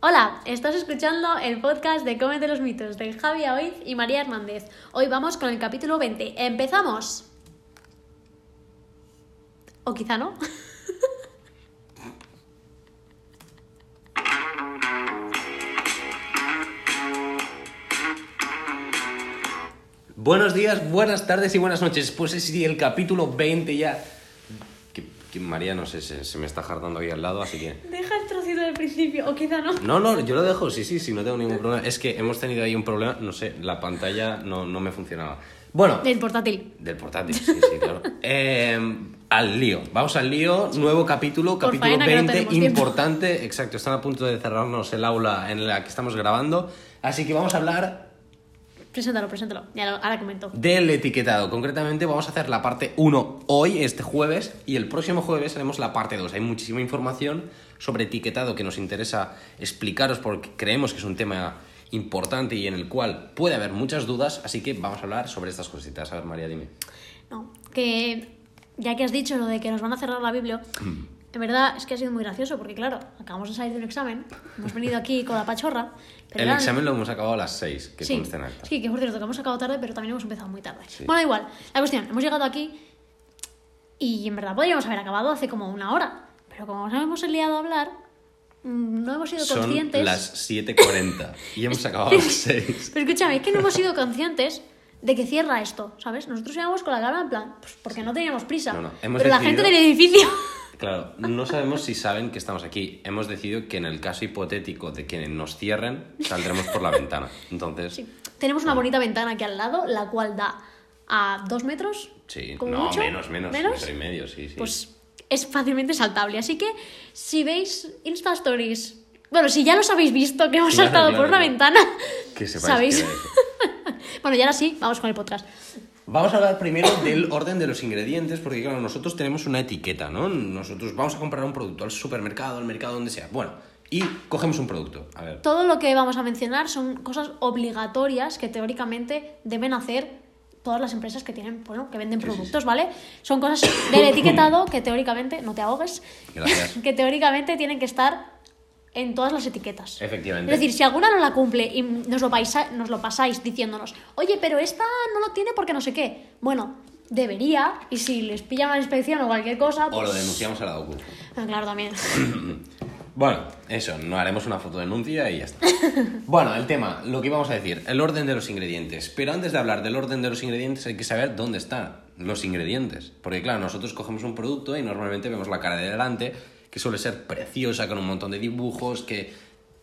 Hola, estás escuchando el podcast de Cómete los mitos de Javi Oiz y María Hernández. Hoy vamos con el capítulo 20. ¡Empezamos! O quizá no. Buenos días, buenas tardes y buenas noches. Pues es sí, el capítulo 20 ya. Que, que María, no sé, se, se me está jardando ahí al lado, así que. Deja el trocito del principio, o quizá no. No, no, yo lo dejo, sí, sí, sí, no tengo ningún problema. Es que hemos tenido ahí un problema, no sé, la pantalla no, no me funcionaba. Bueno, Del portátil. del portátil, sí, sí, claro. Eh, al lío, vamos al lío, nuevo capítulo, Por capítulo faena que no 20, tenemos tiempo. importante, exacto, están a punto de cerrarnos el aula en la que estamos grabando, así que vamos a hablar Preséntalo, preséntalo. Ya lo, ahora comento. del etiquetado. Concretamente vamos a hacer la parte 1 hoy, este jueves, y el próximo jueves haremos la parte 2. Hay muchísima información sobre etiquetado que nos interesa explicaros porque creemos que es un tema importante y en el cual puede haber muchas dudas, así que vamos a hablar sobre estas cositas. A ver, María, dime. No, que ya que has dicho lo de que nos van a cerrar la Biblia, en verdad es que ha sido muy gracioso porque, claro, acabamos de salir de un examen, hemos venido aquí con la pachorra. Pero el eran- examen lo hemos acabado a las 6, que sí, conste en acta. sí, que por cierto, que hemos acabado tarde, pero también hemos empezado muy tarde. Sí. Bueno, igual. La cuestión, hemos llegado aquí y en verdad podríamos haber acabado hace como una hora. Pero como nos hemos liado a hablar, mm, no hemos sido Son conscientes. las 7.40 y hemos acabado a las 6. Pero escúchame, es que no hemos sido conscientes de que cierra esto, ¿sabes? Nosotros íbamos con la cara en plan, pues porque no teníamos prisa. No, no, hemos pero la decidido- gente del edificio. Claro, no sabemos si saben que estamos aquí. Hemos decidido que en el caso hipotético de que nos cierren, saldremos por la ventana. Entonces, Sí. Tenemos una bonita ventana aquí al lado, la cual da a dos metros. Sí, como no, mucho. menos, menos, metro y medio, sí, sí. Pues es fácilmente saltable. Así que si veis Insta Stories. Bueno, si ya los habéis visto que hemos Claro, saltado claro, por una claro. ventana. que sepáis ¿Sabéis? que- bueno, y ahora sí, vamos con el podcast. Vamos a hablar primero del orden de los ingredientes, porque claro, nosotros tenemos una etiqueta, ¿no? Nosotros vamos a comprar un producto al supermercado, al mercado, donde sea. Bueno, y cogemos un producto. A ver. Todo lo que vamos a mencionar son cosas obligatorias que teóricamente deben hacer todas las empresas que tienen, bueno, que venden Sí, sí, productos, ¿vale? Son cosas del etiquetado que teóricamente, no te ahogues, Gracias. que teóricamente tienen que estar en todas las etiquetas. Efectivamente. Es decir, si alguna no la cumple y nos lo, paisa- nos lo pasáis diciéndonos, oye, pero esta no lo tiene porque no sé qué. Bueno, debería, y si les pilla una inspección o cualquier cosa. O pues- lo denunciamos a la OCU. Ah, claro, también. Bueno, eso, no haremos una foto denuncia y ya está. Bueno, el tema, lo que íbamos a decir, el orden de los ingredientes. Pero antes de hablar del orden de los ingredientes hay que saber dónde están los ingredientes. Porque claro, nosotros cogemos un producto y normalmente vemos la cara de delante, que suele ser preciosa, con un montón de dibujos que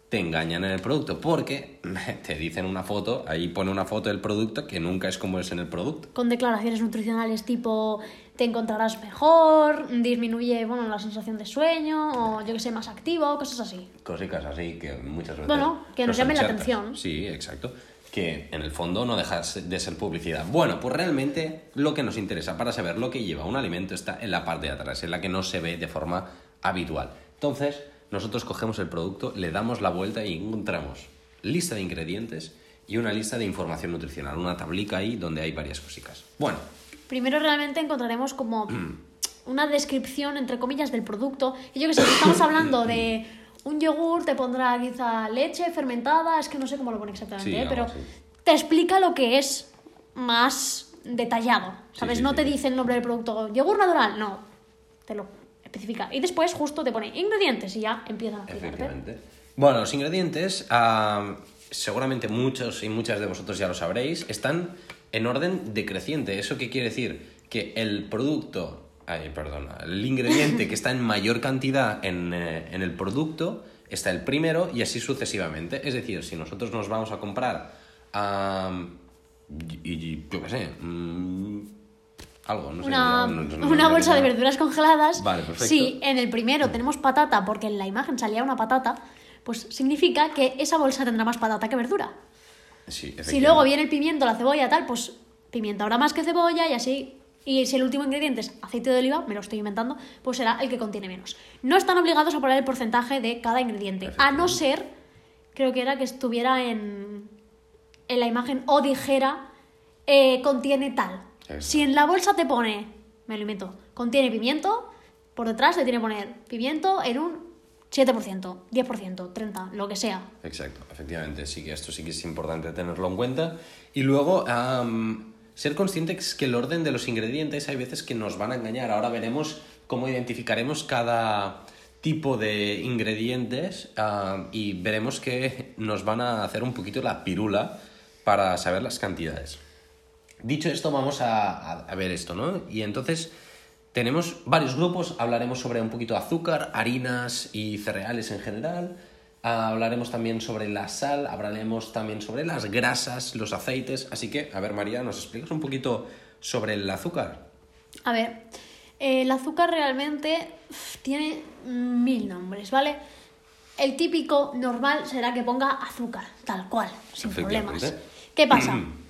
te engañan en el producto. Porque te dicen una foto, ahí pone una foto del producto que nunca es como es en el producto. con declaraciones nutricionales tipo te encontrarás mejor, disminuye bueno, la sensación de sueño, o yo que sé, más activo, cosas así. Cosicas así que muchas veces... Bueno, que nos llamen la atención. Sí, exacto. Que en el fondo no deja de ser publicidad. Bueno, pues realmente lo que nos interesa para saber lo que lleva un alimento está en la parte de atrás, en la que no se ve de forma habitual. Entonces, nosotros cogemos el producto, le damos la vuelta y encontramos lista de ingredientes y una lista de información nutricional, una tablica ahí donde hay varias cositas. Bueno, Primero realmente encontraremos como una descripción, entre comillas, del producto. Y yo que sé, estamos hablando de un yogur, te pondrá quizá leche fermentada, es que no sé cómo lo pone exactamente, Sí, ¿eh? pero te explica lo que es más detallado, ¿sabes? sí, no te dice el nombre del producto, yogur natural, no, te lo Y después justo te pone ingredientes y ya empiezan a explicarte. Bueno, los ingredientes, seguramente muchos y muchas de vosotros ya lo sabréis, están en orden decreciente. ¿Eso qué quiere decir? Que el producto, ay, perdona, el ingrediente que está en mayor cantidad en, eh, en el producto está el primero y así sucesivamente. Es decir, si nosotros nos vamos a comprar, yo qué sé, mm, algo, no sé. Una, no- no- no- una bolsa de verduras congeladas. Vale, perfecto. Si en el primero tenemos patata, porque en la imagen salía una patata, pues significa que esa bolsa tendrá más patata que verdura. Sí, Si luego viene el pimiento, la cebolla, tal, pues pimiento habrá más que cebolla y así. Y si el último ingrediente es aceite de oliva, me lo estoy inventando, pues será el que contiene menos. No están obligados a poner el porcentaje de cada ingrediente, a no ser, creo que era que estuviera en, en la imagen o dijera, eh, contiene tal. Si en la bolsa te pone, me lo invento, contiene pimiento, por detrás le tiene que poner pimiento en un 7%, 10%, 30%, lo que sea. Exacto, efectivamente, sí que esto sí que es importante tenerlo en cuenta. Y luego, am, ser conscientes que el orden de los ingredientes hay veces que nos van a engañar. Ahora veremos cómo identificaremos cada tipo de ingredientes y veremos que nos van a hacer un poquito la pirula para saber las cantidades. Dicho esto, vamos a, a- a ver esto, ¿no? Y entonces tenemos varios grupos, hablaremos sobre un poquito de azúcar, harinas y cereales en general. Ah, Hablaremos también sobre la sal, hablaremos también sobre las grasas, los aceites. Así que, a ver, María, ¿nos explicas un poquito sobre el azúcar? A ver, el azúcar realmente tiene mil nombres, ¿vale? El típico normal será que ponga azúcar, tal cual, sin problemas. ¿Qué pasa?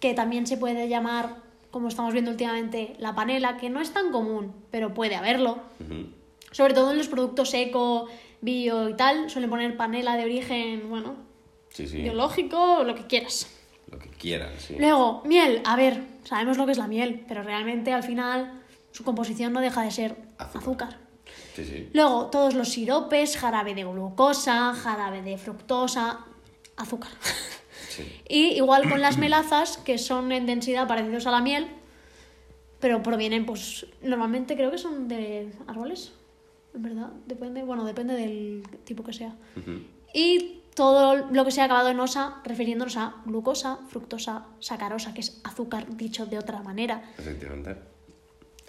que también se puede llamar, como estamos viendo últimamente, la panela, que no es tan común, pero puede haberlo. Sobre todo en los productos eco, bio y tal, suelen poner panela de origen, bueno, Sí, sí. biológico, lo que quieras. Lo que quieran, sí. Luego, miel. A ver, sabemos lo que es la miel, pero realmente al final su composición no deja de ser Azúcar. azúcar. Sí, sí. Luego, todos los siropes, jarabe de glucosa, jarabe de fructosa, azúcar. sí. Y igual con las melazas, que son en densidad parecidos a la miel, pero provienen, pues, normalmente creo que son de árboles, en verdad. Depende, bueno, depende del tipo que sea. Y todo lo que sea acabado en osa, refiriéndonos a glucosa, fructosa, sacarosa, que es azúcar dicho de otra manera. Efectivamente.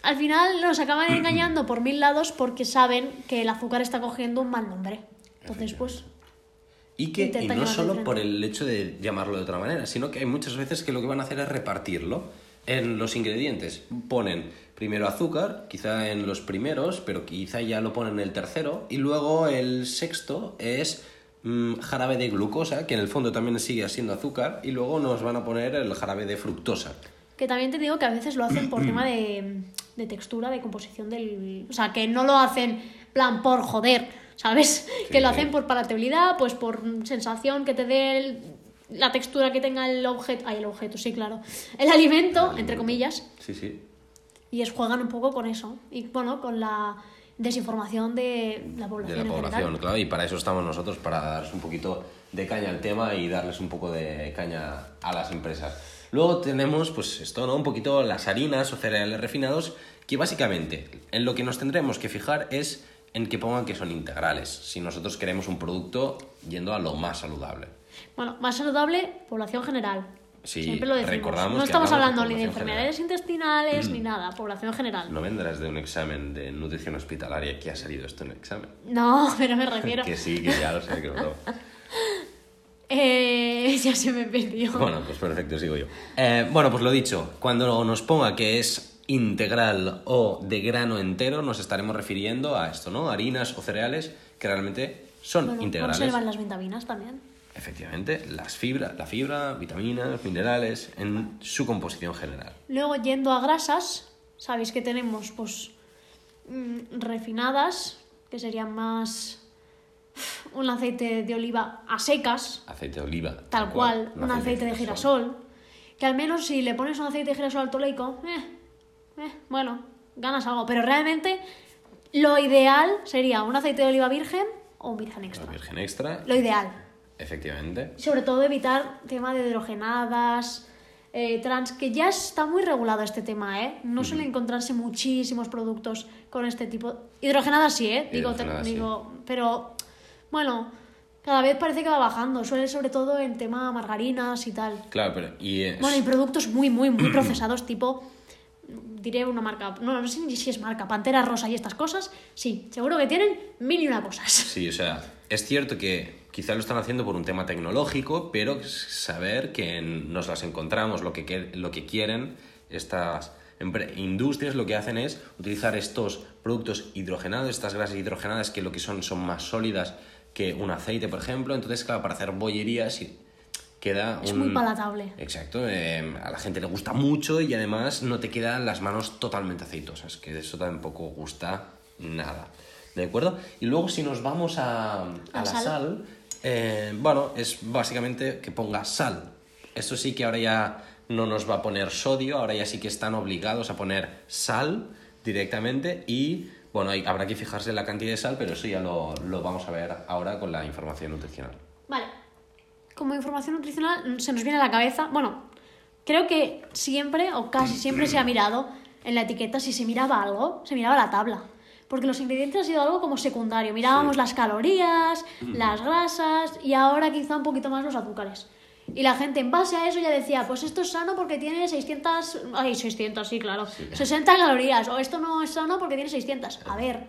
Al final nos acaban engañando por mil lados porque saben que el azúcar está cogiendo un mal nombre. Entonces, pues, Y que y no solo por el hecho de llamarlo de otra manera, sino que hay muchas veces que lo que van a hacer es repartirlo en los ingredientes. Ponen primero azúcar, quizá en los primeros, pero quizá ya lo ponen en el tercero, y luego el sexto es mm, jarabe de glucosa, que en el fondo también sigue siendo azúcar, y luego nos van a poner el jarabe de fructosa. que también te digo que a veces lo hacen por tema de, de textura, de composición del... O sea, que no lo hacen plan por joder, ¿sabes? que lo hacen por palatabilidad, pues por sensación que te dé el- la textura que tenga el objeto... Ay, el objeto, sí, claro. El alimento, entre comillas. Sí, sí. Y es juegan un poco con eso. Y bueno, con la desinformación de la de población. la en población, claro, y para eso estamos nosotros, para darles un poquito de caña al tema y darles un poco de caña a las empresas. Luego tenemos, pues esto, ¿no? Un poquito las harinas o cereales refinados, que básicamente en lo que nos tendremos que fijar es en que pongan que son integrales, si nosotros queremos un producto yendo a lo más saludable. Bueno, más saludable, población general. Sí, Siempre lo decimos. recordamos no estamos hablando ni de enfermedades intestinales ni nada, población general. No vendrás de un examen de nutrición hospitalaria que ha salido esto en el examen. No, pero me refiero. Que sí, que ya lo sé, que broma. Eh, ya se me perdió. Bueno, pues perfecto, sigo yo. Eh, bueno, pues lo dicho, cuando nos ponga que es integral o de grano entero, nos estaremos refiriendo a esto, ¿no? Harinas o cereales que realmente son Bueno, integrales. conservan las vitaminas también. Efectivamente, las fibra, la fibra, vitaminas, minerales, en su composición general. Luego, yendo a grasas, sabéis que tenemos, pues, mm, refinadas, que serían más un aceite de oliva a secas, Aceite de oliva. tal cual, un aceite de girasol. girasol, que al menos si le pones un aceite de girasol altoleico, eh, eh, bueno, ganas algo, pero realmente lo ideal sería un aceite de oliva virgen o un virgen La extra. virgen extra, Lo ideal. efectivamente. Sobre todo evitar tema de hidrogenadas, eh, trans, que ya está muy regulado este tema, ¿eh? No suelen encontrarse muchísimos productos con este tipo. Hidrogenadas sí, ¿eh? Digo, te- sí. digo, pero bueno, cada vez parece que va bajando. Suele sobre todo en tema margarinas y tal. Claro, pero... Y es- Bueno, y productos muy, muy, muy procesados, tipo, diré una marca, no, no sé ni si es marca, Pantera Rosa y estas cosas, sí, seguro que tienen mil y una cosas. Sí, o sea, es cierto que quizá lo están haciendo por un tema tecnológico, pero saber que nos las encontramos, lo que, lo que quieren estas industrias lo que hacen es utilizar estos productos hidrogenados, estas grasas hidrogenadas que lo que son son más sólidas que un aceite, por ejemplo. Entonces, claro, para hacer bollerías queda Es un... muy palatable. Exacto, eh, a la gente le gusta mucho y además no te quedan las manos totalmente aceitosas, que eso tampoco gusta nada. ¿De acuerdo? Y luego si nos vamos a, a La sal. sal, eh, bueno, es básicamente que ponga sal. Esto sí que ahora ya no nos va a poner sodio, ahora ya sí que están obligados a poner sal directamente y Bueno, hay- habrá que fijarse en la cantidad de sal, pero eso ya lo, lo vamos a ver ahora con la información nutricional. Como información nutricional mm, se nos viene a la cabeza, bueno, creo que siempre o casi siempre se ha mirado en la etiqueta si se miraba algo, se miraba la tabla. Porque los ingredientes ha sido algo como secundario. Mirábamos Sí. las calorías, las grasas y ahora quizá un poquito más los azúcares. Y la gente en base a eso ya decía, pues esto es sano porque tiene 600... Ay, 600, sí, claro. 60 calorías. O esto no es sano porque tiene 600. A ver,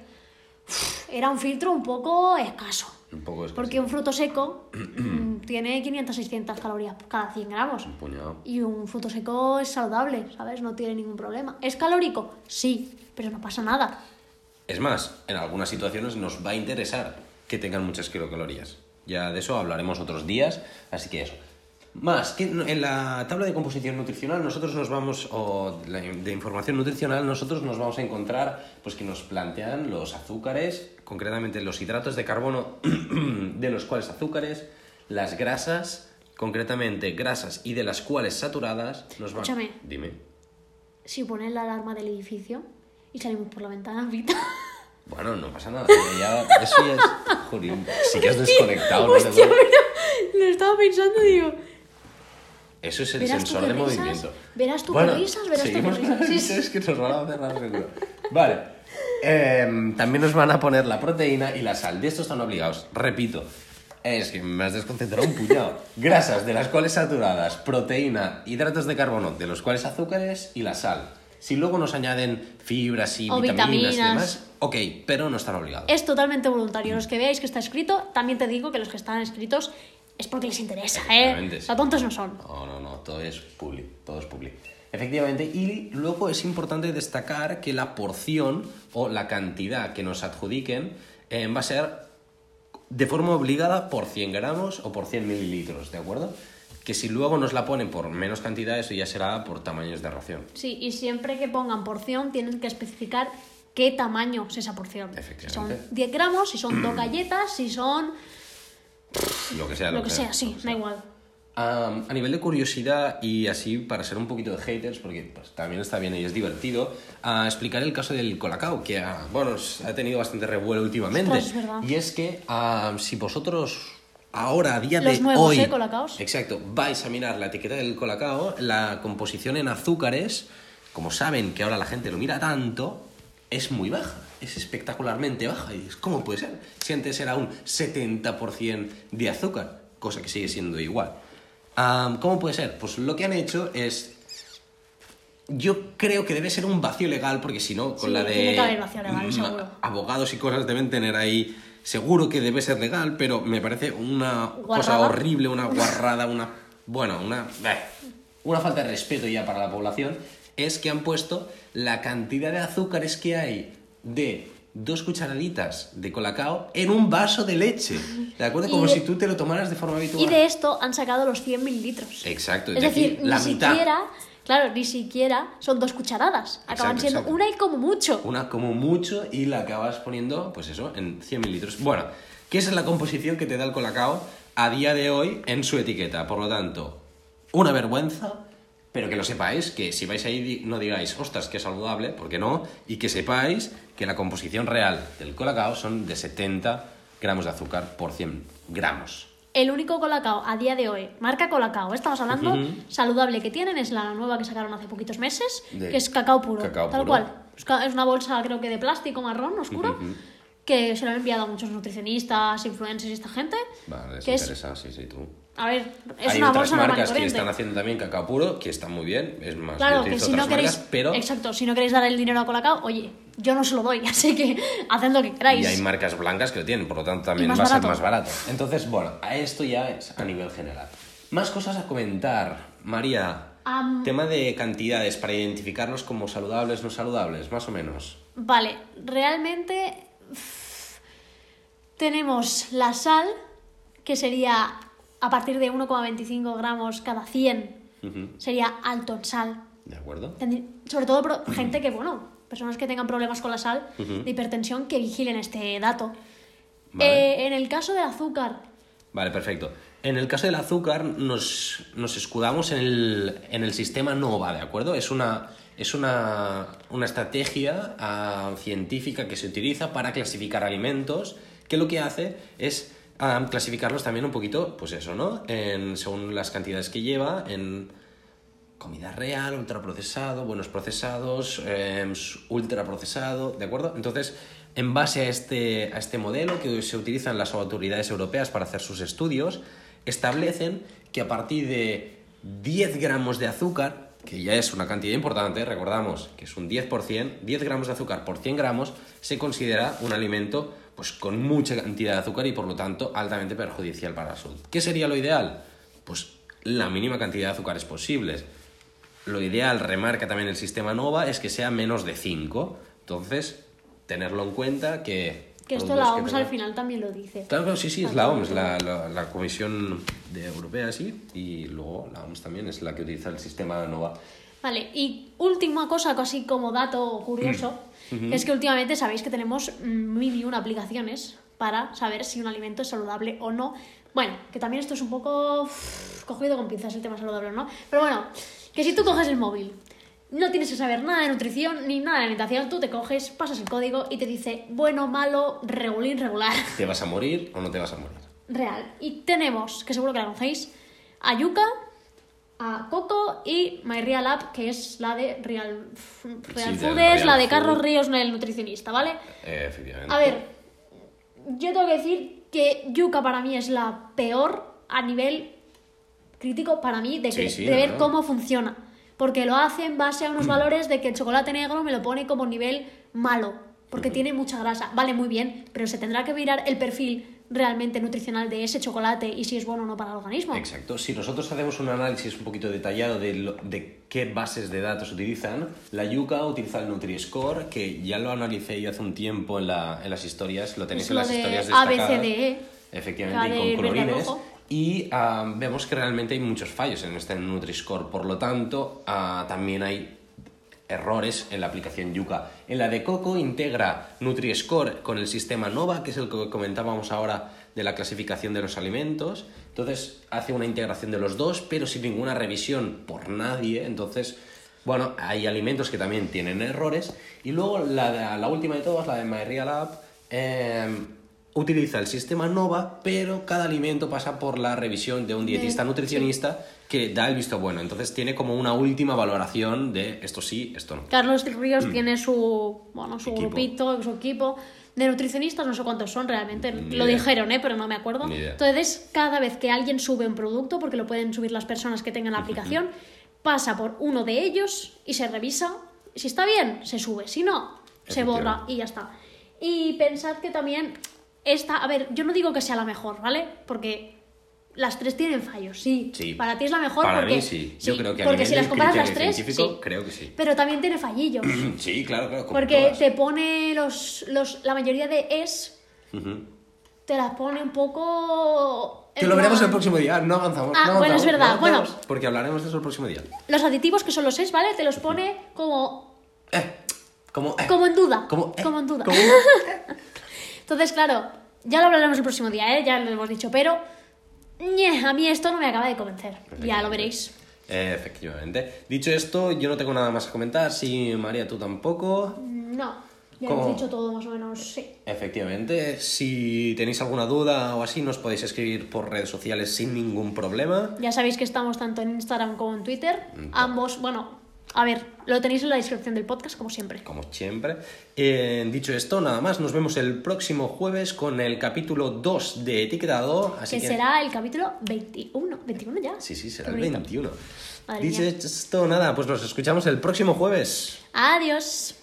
era un filtro un poco escaso. Un poco es Porque un fruto seco mm, tiene 500-600 calorías por cada 100 gramos. un puñado. Y un fruto seco es saludable, ¿sabes? No tiene ningún problema. ¿Es calórico? Sí, pero no pasa nada. Es más, en algunas situaciones nos va a interesar que tengan muchas kilocalorías. Ya de eso hablaremos otros días, así que eso. Más, que en la tabla de composición nutricional nosotros nos vamos, o de información nutricional, nosotros nos vamos a encontrar, pues que nos plantean los azúcares, concretamente los hidratos de carbono, de los cuales azúcares, las grasas, concretamente grasas y de las cuales saturadas, nos van... Escúchame. Dime. Si pones la alarma del edificio y salimos por la ventana, Vita. Bueno, no pasa nada. ya- eso ya es... Joder, sí que has desconectado, ¿no? Hostia, pero lo estaba pensando y digo. Eso es el tú sensor de risas, movimiento. verás tú qué risas, verás tú qué seguimos risas. con Sí, risas que nos van a cerrar seguro. Vale. Em, también nos van a poner la proteína y la sal. De estos están obligados. Repito. Es que me has desconcentrado un puñado. Grasas, de las cuales saturadas, proteína, hidratos de carbono, de los cuales azúcares y la sal. Si luego nos añaden fibras y O vitaminas, y vitaminas. demás, ok, pero no están obligados. Es totalmente voluntario. Los que veáis que está escrito, también te digo que los que están escritos es porque les interesa, ¿eh? Efectivamente, sí. sea, tontos no son. No, no, no, todo es public, todo es public. Efectivamente, y luego es importante destacar que la porción o la cantidad que nos adjudiquen eh, va a ser de forma obligada por 100 gramos o por 100 mililitros, ¿de acuerdo? Que si luego nos la ponen por menos cantidad, eso ya será por tamaños de ración. Sí, y siempre que pongan porción tienen que especificar qué tamaño es esa porción. Si son Efectivamente. 10 gramos, si son dos galletas, si son Lo que sea, lo que sea, lo sí, que da igual. A nivel de curiosidad y así para ser un poquito de haters, porque pues, también está bien y es divertido, a explicar el caso del colacao, que ha, bueno, ha tenido bastante revuelo últimamente. Es verdad. Y es que si vosotros ahora, a día Los de nuevos, hoy, ¿eh? Exacto, vais a mirar la etiqueta del colacao, la composición en azúcares, como saben que ahora la gente lo mira tanto, es muy baja. Es espectacularmente baja. Y dices, ¿cómo puede ser? Si antes era un 70% de azúcar, cosa que sigue siendo igual. Am, ¿Cómo puede ser? Pues lo que han hecho es. Yo creo que debe ser un vacío legal, porque si no, con Sí, la de. tiene que haber vacío legal, mm, seguro. Abogados y cosas deben tener ahí. Seguro que debe ser legal, pero me parece una cosa horrible, una guarrada, una. Bueno, una. eh, Una falta de respeto ya para la población. Es que han puesto la cantidad de azúcares que hay de dos cucharaditas de colacao en un vaso de leche. ¿De acuerdo? Como de- si tú te lo tomaras de forma habitual. Y de esto han sacado los 100 mililitros. Exacto, Es decir, la ni mitad. siquiera, claro, ni siquiera son dos cucharadas. Acaban Exacto, siendo exacto. una y como mucho. Una como mucho y la acabas poniendo, pues eso, en 100 mililitros. Bueno, que esa es la composición que te da el colacao a día de hoy en su etiqueta. Por lo tanto, una vergüenza, pero que lo sepáis, que si vais ahí no digáis, ostras, que saludable, porque no, y que sepáis que la composición real del colacao son de 70 gramos de azúcar por 100 gramos. El único colacao a día de hoy, marca colacao, ¿eh? estamos hablando, saludable que tienen, es la nueva que sacaron hace poquitos meses, De que es cacao puro. cacao tal puro. cual. Es una bolsa, creo que de plástico marrón oscuro, que se lo han enviado a muchos nutricionistas, influencers y esta gente. Vale, les que es, interesa, sí, sí, tú. a ver, es Hay una otras bolsa marcas que están haciendo también cacao puro, que está muy bien, es más, Claro, que si no queréis, marcas, pero... exacto, si no queréis dar el dinero a Colacao, oye, yo no se lo doy, así que haced lo que queráis. Y hay marcas blancas que lo tienen, por lo tanto también va a ser más barato. Entonces, bueno, a esto ya es a nivel general. Más cosas a comentar. María, tema de cantidades para identificarlos como saludables, no saludables, más o menos. Vale, realmente tenemos la sal, que sería a partir de 1,25 gramos cada 100, Ujú, sería alto en sal. ¿De acuerdo? Sobre todo gente que, bueno, personas que tengan problemas con la sal, de hipertensión, que vigilen este dato. Vale. Eh, en el caso del azúcar, Vale, perfecto. En el caso del azúcar nos, nos escudamos en el, en el sistema NOVA, ¿de acuerdo? Es una, es una, una estrategia ah, científica que se utiliza para clasificar alimentos, que lo que hace es ah, clasificarlos también un poquito, pues eso, ¿no? En, según las cantidades que lleva, en comida real, ultraprocesado, buenos procesados, eh, ultraprocesado, ¿de acuerdo? Entonces, en base a este, a este modelo que se utilizan las autoridades europeas para hacer sus estudios, establecen que a partir de 10 gramos de azúcar, que ya es una cantidad importante, recordamos que es un 10%, 10 gramos de azúcar por 100 gramos se considera un alimento pues, con mucha cantidad de azúcar y por lo tanto altamente perjudicial para la salud. ¿Qué sería lo ideal? Pues la mínima cantidad de azúcares posibles. Lo ideal, remarca también el sistema NOVA, es que sea menos de 5. Entonces, tenerlo en cuenta que... Que esto la OMS al final también lo dice. Claro, sí, sí, es la OMS, la, la, la Comisión de Europea, sí, y luego la OMS también es la que utiliza el sistema NOVA. Vale, y última cosa, casi como dato curioso, es que últimamente sabéis que tenemos mm, mil y una aplicaciones para saber si un alimento es saludable o no. Bueno, que también esto es un poco cogido con pinzas el tema saludable o no. Pero bueno, que si tú coges el móvil, no tienes que saber nada de nutrición ni nada de alimentación, tú te coges, pasas el código y te dice bueno, malo, regulín, regular. ¿Te vas a morir o no te vas a morir? Real. Y tenemos, que seguro que la conocéis, a Yuka, a Coco y My Real App, que es la de Real, Real Sí, Food, la de Carlos Food. Ríos, el nutricionista, ¿vale? Eh, efectivamente. A ver, yo tengo que decir que Yuka para mí es la peor a nivel crítico para mí de, que- Sí, sí, de ver no. cómo funciona. Porque lo hace en base a unos valores de que el chocolate negro me lo pone como nivel malo, porque tiene mucha grasa. Vale, muy bien, pero se tendrá que mirar el perfil realmente nutricional de ese chocolate y si es bueno o no para el organismo. Exacto. Si nosotros hacemos un análisis un poquito detallado de, lo- de qué bases de datos utilizan, la Yuca utiliza el Nutri-Score, que ya lo analicé yo hace un tiempo en, la- en las historias, lo tenéis Es en lo las de historias A, B, destacadas. C, D, E. Efectivamente, y con colorines. rojo. Y vemos que realmente hay muchos fallos en este Nutri-Score, por lo tanto, ah, también hay errores en la aplicación Yuka. En la de Coco integra Nutri-Score con el sistema Nova, que es el que comentábamos ahora de la clasificación de los alimentos. Entonces hace una integración de los dos, pero sin ninguna revisión por nadie. Entonces, bueno, hay alimentos que también tienen errores. Y luego la, la última de todas, la de MyRealApp, eh, utiliza el sistema Nova, pero cada alimento pasa por la revisión de un dietista nutricionista que da el visto bueno. Entonces tiene como una última valoración de esto sí, esto no. Carlos Ríos tiene su, bueno, su Mm. Equipo. grupito, su equipo de nutricionistas, no sé cuántos son realmente, Ni lo idea. dijeron, ¿eh? pero no me acuerdo. Entonces, cada vez que alguien sube un producto, porque lo pueden subir las personas que tengan la aplicación, pasa por uno de ellos y se revisa. Si está bien, se sube, si no, se borra y ya está. Y pensad que también esta, a ver, yo no digo que sea la mejor, ¿vale? Porque las tres tienen fallos, sí. Sí. Para ti es la mejor Para porque mí sí. Yo creo que a porque nivel si las comparas las tres, sí. creo que sí. Pero también tiene fallillos. Sí, claro, claro. como Porque todas. te pone los, los. La mayoría de es. Ujú. Te las pone un poco. Que lo veremos el próximo día, no avanzamos. Ah, no bueno, es avanzamos, verdad, no bueno. avanzamos, Porque hablaremos de eso el próximo día. Los aditivos, que son los es, ¿vale? Te los pone como. Eh, como, eh, Como en duda. como, eh, como en duda. como- Entonces, claro, ya lo hablaremos el próximo día, ¿eh? Ya lo hemos dicho, pero. ñe, a mí esto no me acaba de convencer. Ya lo veréis. Efectivamente. Dicho esto, yo no tengo nada más que comentar. Si María, tú tampoco. No, ya hemos dicho todo más o menos, sí. Efectivamente, si tenéis alguna duda o así, nos podéis escribir por redes sociales sin ningún problema. Ya sabéis que estamos tanto en Instagram como en Twitter. Ambos, bueno, a ver, lo tenéis en la descripción del podcast, como siempre. Como siempre. Eh, dicho esto, nada más, nos vemos el próximo jueves con el capítulo 2 de Etiquetado. Así que que será el capítulo 21. 21 ya. Sí, sí, será Qué el bonito. 21. Madre Dicho mía. esto, nada, pues nos escuchamos el próximo jueves. Adiós.